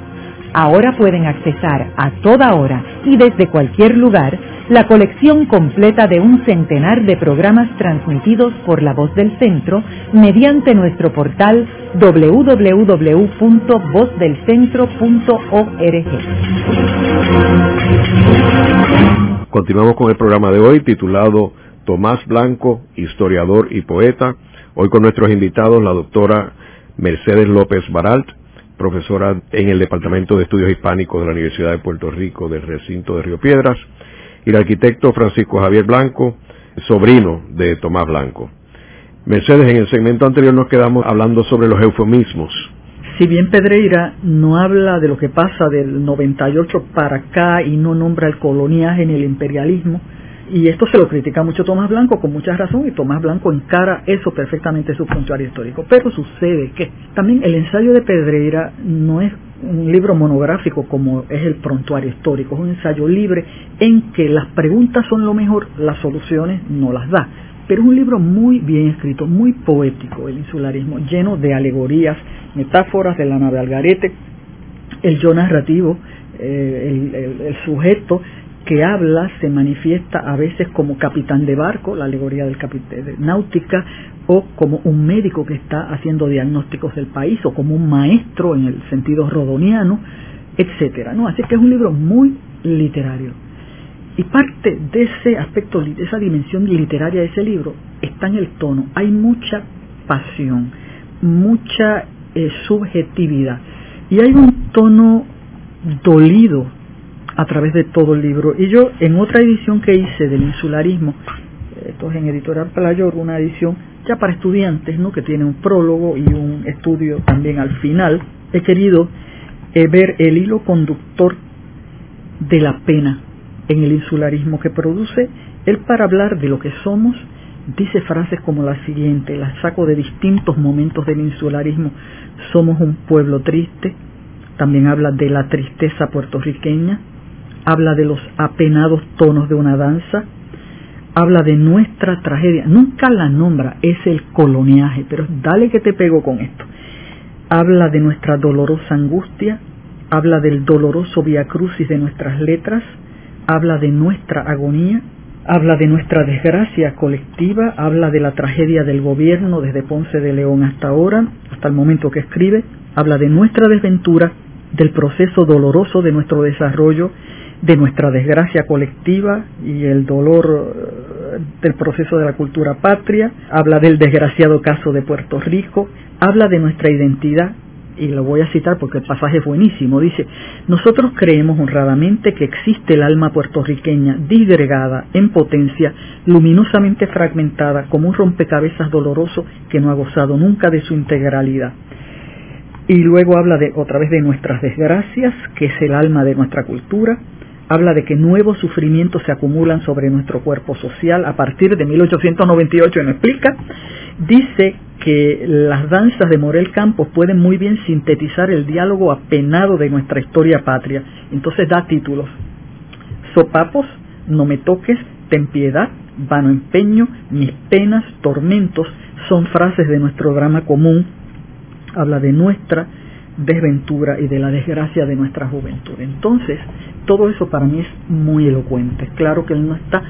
Ahora pueden accesar a toda hora y desde cualquier lugar la colección completa de un centenar de programas transmitidos por la voz del centro mediante nuestro portal www.vozdelcentro.org. Continuamos con el programa de hoy titulado Tomás Blanco, historiador y poeta. Hoy con nuestros invitados la doctora Mercedes López Baralt, profesora en el Departamento de Estudios Hispánicos de la Universidad de Puerto Rico del recinto de Río Piedras, y el arquitecto Francisco Javier Blanco, sobrino de Tomás Blanco. Mercedes, en el segmento anterior nos quedamos hablando sobre los eufemismos. Si bien Pedreira no habla de lo que pasa del 98 para acá y no nombra el coloniaje ni el imperialismo, y esto se lo critica mucho Tomás Blanco con mucha razón y Tomás Blanco encara eso perfectamente en su prontuario histórico. Pero sucede que también el ensayo de Pedreira no es un libro monográfico como es el prontuario histórico, es un ensayo libre en que las preguntas son lo mejor, las soluciones no las da. Pero es un libro muy bien escrito, muy poético, el insularismo, lleno de alegorías, metáforas de la nave Algarete, el yo narrativo, eh, el, sujeto que habla se manifiesta a veces como capitán de barco, la alegoría del de náutica, o como un médico que está haciendo diagnósticos del país, o como un maestro en el sentido rodoniano, etcétera. ¿no? Así que es un libro muy literario. Y parte de ese aspecto, de esa dimensión literaria de ese libro, está en el tono. Hay mucha pasión, mucha eh, subjetividad. Y hay un tono dolido a través de todo el libro. Y yo, en otra edición que hice del insularismo, esto es en Editorial Playor, una edición ya para estudiantes, ¿no? que tiene un prólogo y un estudio también al final, he querido eh, ver el hilo conductor de la pena en el insularismo que produce. Él para hablar de lo que somos dice frases como la siguiente, las saco de distintos momentos del insularismo, somos un pueblo triste, también habla de la tristeza puertorriqueña, habla de los apenados tonos de una danza, habla de nuestra tragedia, nunca la nombra, es el coloniaje, pero dale que te pego con esto. Habla de nuestra dolorosa angustia, habla del doloroso viacrucis de nuestras letras, habla de nuestra agonía, habla de nuestra desgracia colectiva, habla de la tragedia del gobierno desde Ponce de León hasta ahora, hasta el momento que escribe, habla de nuestra desventura, del proceso doloroso de nuestro desarrollo, de nuestra desgracia colectiva y el dolor del proceso de la cultura patria, habla del desgraciado caso de Puerto Rico, habla de nuestra identidad, y lo voy a citar porque el pasaje es buenísimo, dice, nosotros creemos honradamente que existe el alma puertorriqueña disgregada, en potencia, luminosamente fragmentada, como un rompecabezas doloroso que no ha gozado nunca de su integralidad. Y luego habla de otra vez de nuestras desgracias, que es el alma de nuestra cultura, habla de que nuevos sufrimientos se acumulan sobre nuestro cuerpo social a partir de 1898 y no explica, dice que las danzas de Morel Campos pueden muy bien sintetizar el diálogo apenado de nuestra historia patria. Entonces da títulos. Sopapos, no me toques, ten piedad, vano empeño, mis penas, tormentos, son frases de nuestro drama común. Habla de nuestra desventura y de la desgracia de nuestra juventud. Entonces, todo eso para mí es muy elocuente. Claro que él no está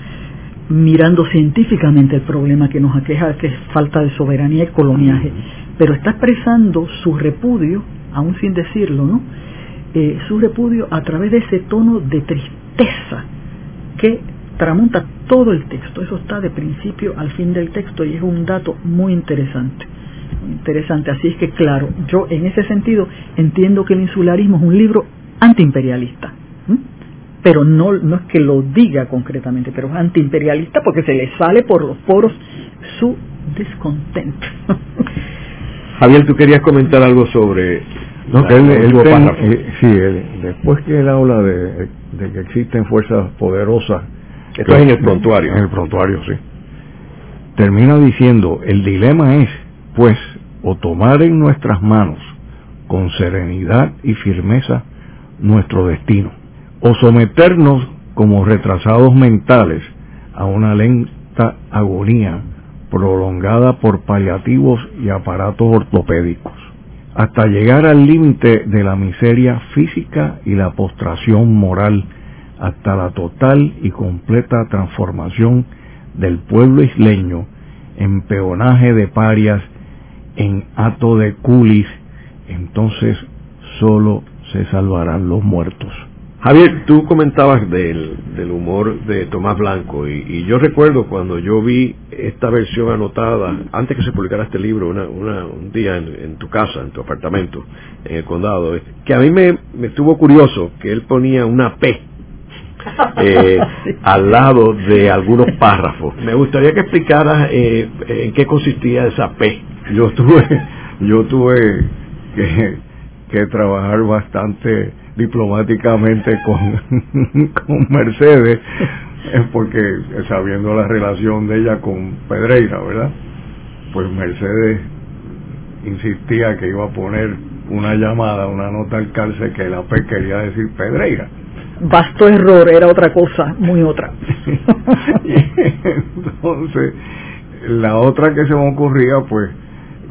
mirando científicamente el problema que nos aqueja, que es falta de soberanía y coloniaje, pero está expresando su repudio, aún sin decirlo, ¿no? Eh, su repudio a través de ese tono de tristeza que tramonta todo el texto. Eso está de principio al fin del texto y es un dato muy interesante. interesante. Así es que, claro, yo en ese sentido entiendo que el insularismo es un libro antiimperialista pero no, no es que lo diga concretamente, pero es antiimperialista porque se le sale por los poros su descontento. Javier, tú querías comentar algo sobre no, que él, eh, sí, después que él habla de, que existen fuerzas poderosas. Esto es en el prontuario. En el prontuario, sí. Termina diciendo, el dilema es, pues, o tomar en nuestras manos, con serenidad y firmeza, nuestro destino, o someternos como retrasados mentales a una lenta agonía prolongada por paliativos y aparatos ortopédicos, hasta llegar al límite de la miseria física y la postración moral hasta la total y completa transformación del pueblo isleño en peonaje de parias, en ato de culis, entonces solo se salvarán los muertos. Javier, tú comentabas del, humor de Tomás Blanco y, yo recuerdo cuando yo vi esta versión anotada, antes que se publicara este libro, un día en, tu casa, en tu apartamento, en el condado, que a mí me, me estuvo curioso que él ponía una P eh, al lado de algunos párrafos. Me gustaría que explicaras eh, en qué consistía esa P. Yo tuve, yo tuve que, que trabajar bastante diplomáticamente con, con Mercedes, es porque sabiendo la relación de ella con Pedreira, ¿verdad? Pues Mercedes insistía que iba a poner una llamada, una nota al cárcel que la P quería decir Pedreira. Basto error, era otra cosa, muy otra. entonces, la otra que se me ocurría, pues,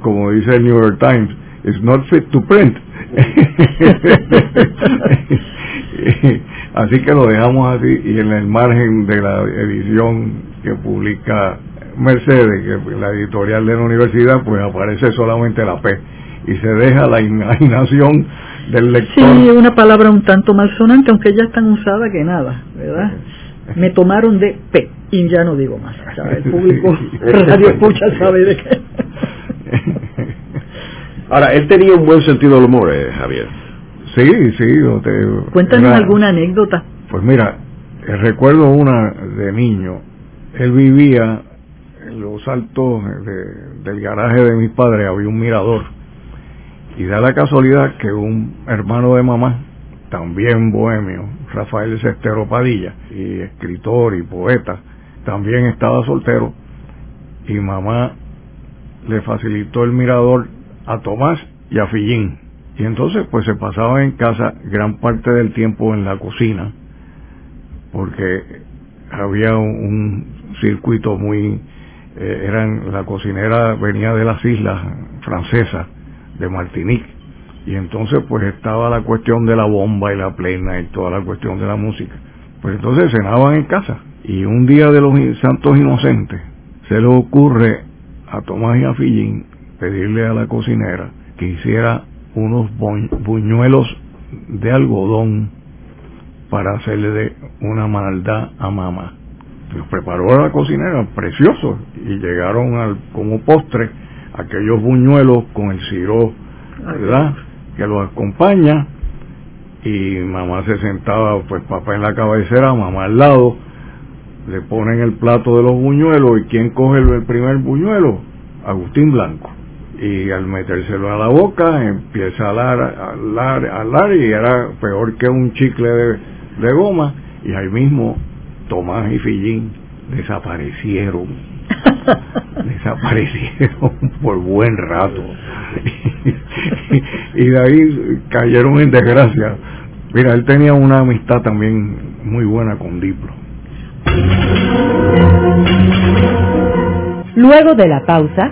como dice el New York Times, is not fit to print. así que lo dejamos así y en el margen de la edición que publica Mercedes, que la editorial de la universidad, pues aparece solamente la P y se deja la imaginación del lector. Sí, una palabra un tanto malsonante, aunque ya es tan usada que nada, ¿verdad? Me tomaron de P y ya no digo más. el público radio escucha sabe de qué. Ahora, él tenía un buen sentido del humor, eh, Javier. Sí, sí. Cuéntanos alguna anécdota. Pues mira, eh, recuerdo una de niño. Él vivía en los altos del garaje de mis padres, había un mirador. Y da la casualidad que un hermano de mamá, también bohemio, Rafael Cestero Padilla, y escritor y poeta, también estaba soltero. Y mamá le facilitó el mirador a Tomás y a Fillín. Y entonces pues se pasaba en casa gran parte del tiempo en la cocina, porque había un, circuito muy, eh, eran, la cocinera venía de las islas francesas, de Martinique, y entonces pues estaba la cuestión de la bomba y la plena y toda la cuestión de la música. Pues entonces cenaban en casa, y un día de los santos inocentes se le ocurre a Tomás y a Fillín pedirle a la cocinera que hiciera unos buñuelos de algodón para hacerle una maldad a mamá. Los preparó la cocinera, preciosos, y llegaron como postre aquellos buñuelos con el siro, ¿verdad? Que los acompaña, y mamá se sentaba, pues papá en la cabecera, mamá al lado, le ponen el plato de los buñuelos, y ¿quién coge el primer buñuelo? Agustín Blanco y al metérselo a la boca empieza a hablar, a hablar, a hablar y era peor que un chicle de, goma y ahí mismo Tomás y Fillín desaparecieron. Desaparecieron por buen rato. Y, de ahí cayeron en desgracia. Mira él tenía una amistad también muy buena con Diplo. Luego de la pausa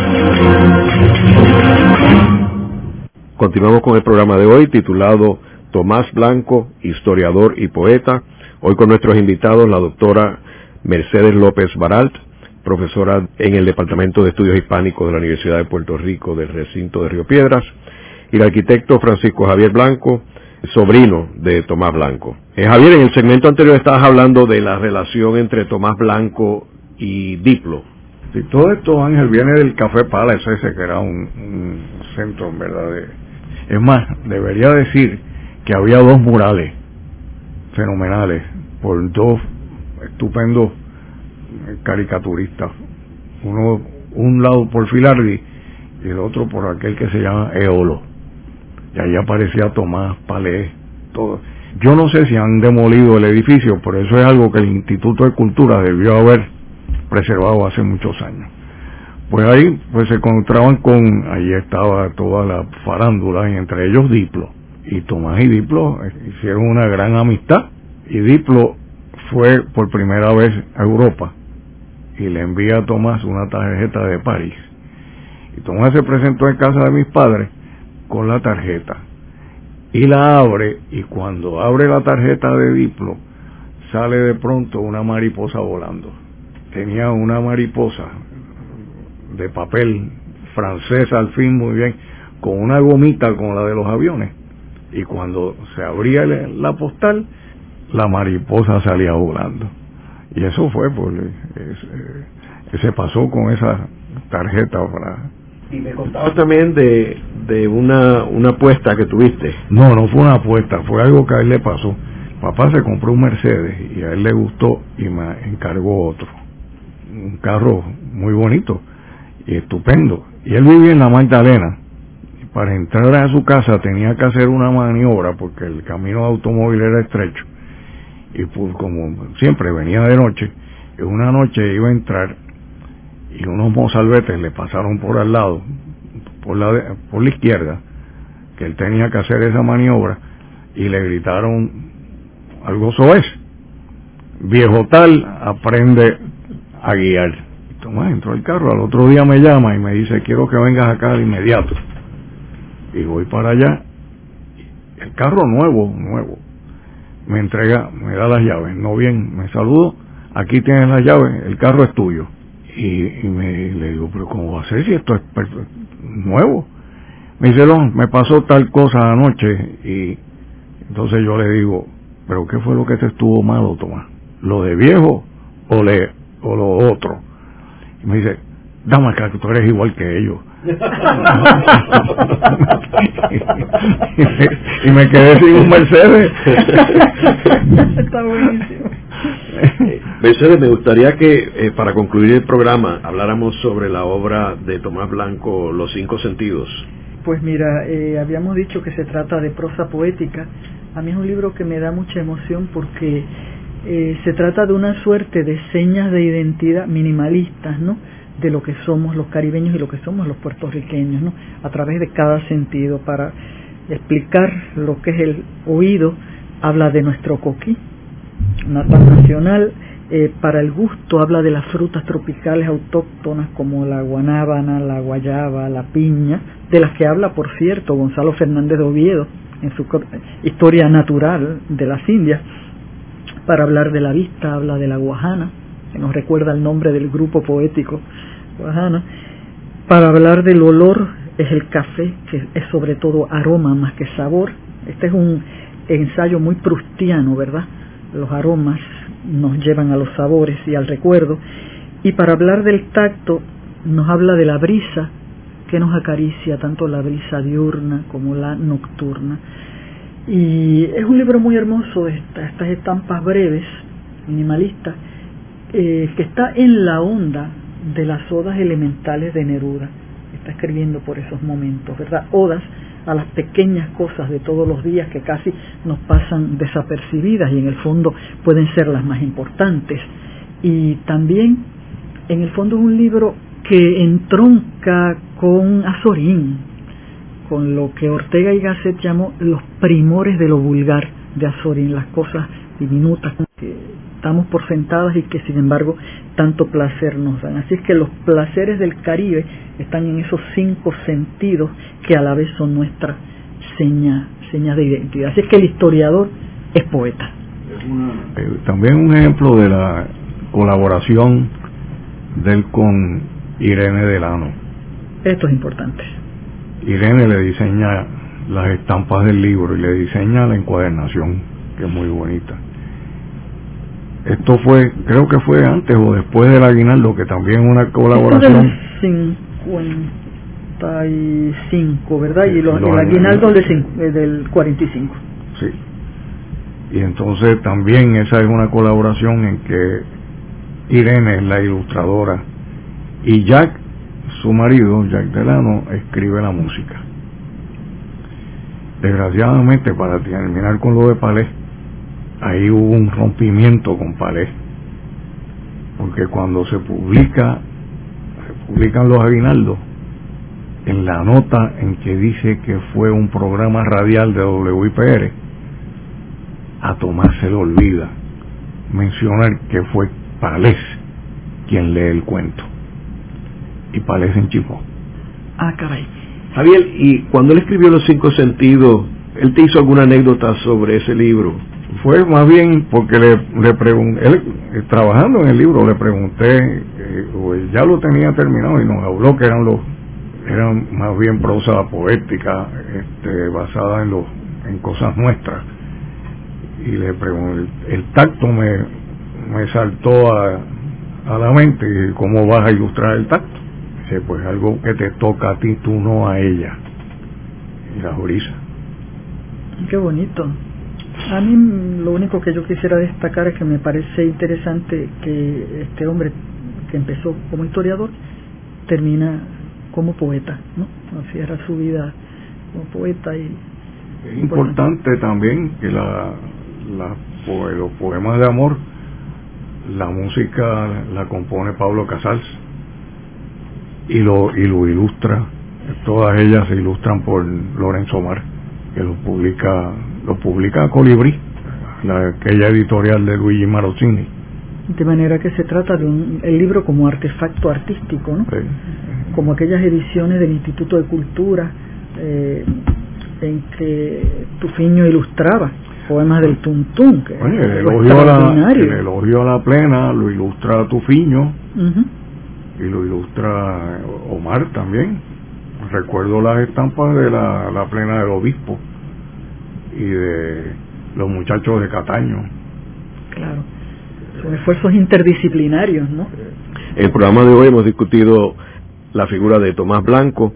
Continuamos con el programa de hoy titulado Tomás Blanco, historiador y poeta. Hoy con nuestros invitados la doctora Mercedes López Baralt, profesora en el Departamento de Estudios Hispánicos de la Universidad de Puerto Rico del recinto de Río Piedras, y el arquitecto Francisco Javier Blanco, sobrino de Tomás Blanco. Eh, Javier, en el segmento anterior estabas hablando de la relación entre Tomás Blanco y Diplo. Sí, todo esto, Ángel, viene del Café Palace ese, que era un, centro, en verdad. Es más, debería decir que había dos murales fenomenales por dos estupendos caricaturistas. Uno, un lado por Filardi y el otro por aquel que se llama Eolo y ahí aparecía Tomás Palé, todo. Yo no sé si han demolido el edificio, pero eso es algo que el Instituto de Cultura debió haber preservado hace muchos años. Pues ahí pues se encontraban con, ahí estaba toda la farándula y entre ellos Diplo. Y Tomás y Diplo hicieron una gran amistad y Diplo fue por primera vez a Europa y le envía a Tomás una tarjeta de París. Y Tomás se presentó en casa de mis padres con la tarjeta y la abre y cuando abre la tarjeta de Diplo sale de pronto una mariposa volando. Tenía una mariposa de papel francesa al fin muy bien, con una gomita como la de los aviones. Y cuando se abría la postal, la mariposa salía volando. Y eso fue, pues, se pasó con esa tarjeta para... Y me contabas también de, de una, una apuesta que tuviste. No, no fue una apuesta, fue algo que a él le pasó. Papá se compró un Mercedes y a él le gustó y me encargó otro. Un carro muy bonito y estupendo. Y él vivía en la Magdalena. Y para entrar a su casa tenía que hacer una maniobra porque el camino de automóvil era estrecho. Y pues como siempre venía de noche, una noche iba a entrar y unos mozalbetes le pasaron por al lado, por la, por la izquierda, que él tenía que hacer esa maniobra y le gritaron algo soez. Viejo tal, aprende a guiar. Tomás entró el carro, al otro día me llama y me dice, quiero que vengas acá de inmediato. Y voy para allá. El carro nuevo, nuevo. Me entrega, me da las llaves. No bien, me saludo. Aquí tienes las llaves, el carro es tuyo. Y, me, le digo, pero ¿cómo va a ser si esto es nuevo? Me dice, no, me pasó tal cosa anoche. Y entonces yo le digo, pero ¿qué fue lo que te estuvo malo, Tomás? ¿Lo de viejo o, le, o lo otro? Y me dice, dame acá que tú eres igual que ellos. y, me, quedé sin un Mercedes. Está buenísimo. Mercedes, me gustaría que eh, para concluir el programa habláramos sobre la obra de Tomás Blanco, Los Cinco Sentidos. Pues mira, eh, habíamos dicho que se trata de prosa poética. A mí es un libro que me da mucha emoción porque eh, se trata de una suerte de señas de identidad minimalistas, ¿no? de lo que somos los caribeños y lo que somos los puertorriqueños, ¿no? a través de cada sentido, para explicar lo que es el oído, habla de nuestro coquí, natal nacional, eh, para el gusto habla de las frutas tropicales autóctonas como la guanábana, la guayaba, la piña, de las que habla, por cierto, Gonzalo Fernández de Oviedo en su historia natural de las Indias, para hablar de la vista, habla de la guajana, que nos recuerda el nombre del grupo poético guajana. Para hablar del olor es el café, que es sobre todo aroma más que sabor. Este es un ensayo muy prustiano, ¿verdad? Los aromas nos llevan a los sabores y al recuerdo. Y para hablar del tacto nos habla de la brisa que nos acaricia, tanto la brisa diurna como la nocturna. Y es un libro muy hermoso, estas estampas breves, minimalistas, eh, que está en la onda de las odas elementales de Neruda. Está escribiendo por esos momentos, ¿verdad? Odas a las pequeñas cosas de todos los días que casi nos pasan desapercibidas y en el fondo pueden ser las más importantes. Y también, en el fondo, es un libro que entronca con Azorín, con lo que Ortega y Gasset llamó los primores de lo vulgar de Azorín, las cosas diminutas que estamos por sentadas y que sin embargo tanto placer nos dan. Así es que los placeres del Caribe están en esos cinco sentidos que a la vez son nuestra seña, seña de identidad. Así es que el historiador es poeta. Eh, también un ejemplo de la colaboración del con Irene Delano. Esto es importante. Irene le diseña las estampas del libro y le diseña la encuadernación, que es muy bonita. Esto fue, creo que fue antes o después del aguinaldo, que también una colaboración. 55, ¿verdad? Y lo, el aguinaldo eh, del 45. Sí. Y entonces también esa es una colaboración en que Irene es la ilustradora y Jack su marido, Jack Delano, escribe la música. Desgraciadamente, para terminar con lo de Palés, ahí hubo un rompimiento con Palés, porque cuando se publica, se publican los aguinaldos, en la nota en que dice que fue un programa radial de WIPR, a Tomás se le olvida mencionar que fue Palés quien lee el cuento. Y Palés enchifó. Ah, caray. Javier, y cuando él escribió Los Cinco Sentidos, ¿él te hizo alguna anécdota sobre ese libro? Fue más bien porque le, le pregunté, él eh, trabajando en el libro le pregunté, eh, pues ya lo tenía terminado y nos habló que eran los, eran más bien prosa poética, este, basada en los, en cosas nuestras. Y le pregunté, el tacto me, me saltó a, a la mente, ¿cómo vas a ilustrar el tacto? Pues algo que te toca a ti, tú no a ella. Y la jurisa. Qué bonito. A mí lo único que yo quisiera destacar es que me parece interesante que este hombre que empezó como historiador termina como poeta, ¿no? Cierra su vida como poeta y... Es importante también que la, la, los poemas de amor la música la compone Pablo Casals y lo, y lo ilustra, todas ellas se ilustran por Lorenzo Mar, que lo publica, lo publica Colibrí, la, aquella editorial de Luigi Marocini. De manera que se trata de un el libro como artefacto artístico, ¿no? Sí. Como aquellas ediciones del Instituto de Cultura eh, en que Tufiño ilustraba poemas del Tuntún, que Bueno, el, elogio a la, el elogio a la plena lo ilustra Tufiño Ujú. Y lo ilustra Omar también. Recuerdo las estampas de la, la plena del obispo y de los muchachos de Cataño. Claro. Son esfuerzos interdisciplinarios, ¿no? En el programa de hoy hemos discutido la figura de Tomás Blanco,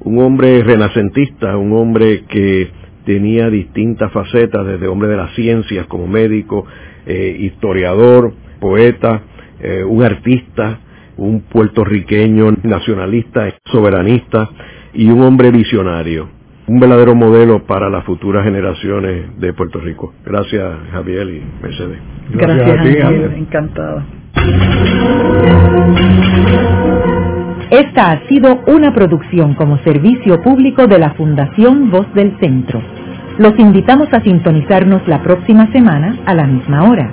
un hombre renacentista, un hombre que tenía distintas facetas, desde hombre de las ciencias como médico, eh, historiador, poeta, eh, un artista, un puertorriqueño nacionalista, soberanista y un hombre visionario, un verdadero modelo para las futuras generaciones de Puerto Rico. Gracias Javier y Mercedes. Gracias a ti, Ángel, Ángel. encantada. Esta ha sido una producción como servicio público de la Fundación Voz del Centro. Los invitamos a sintonizarnos la próxima semana a la misma hora.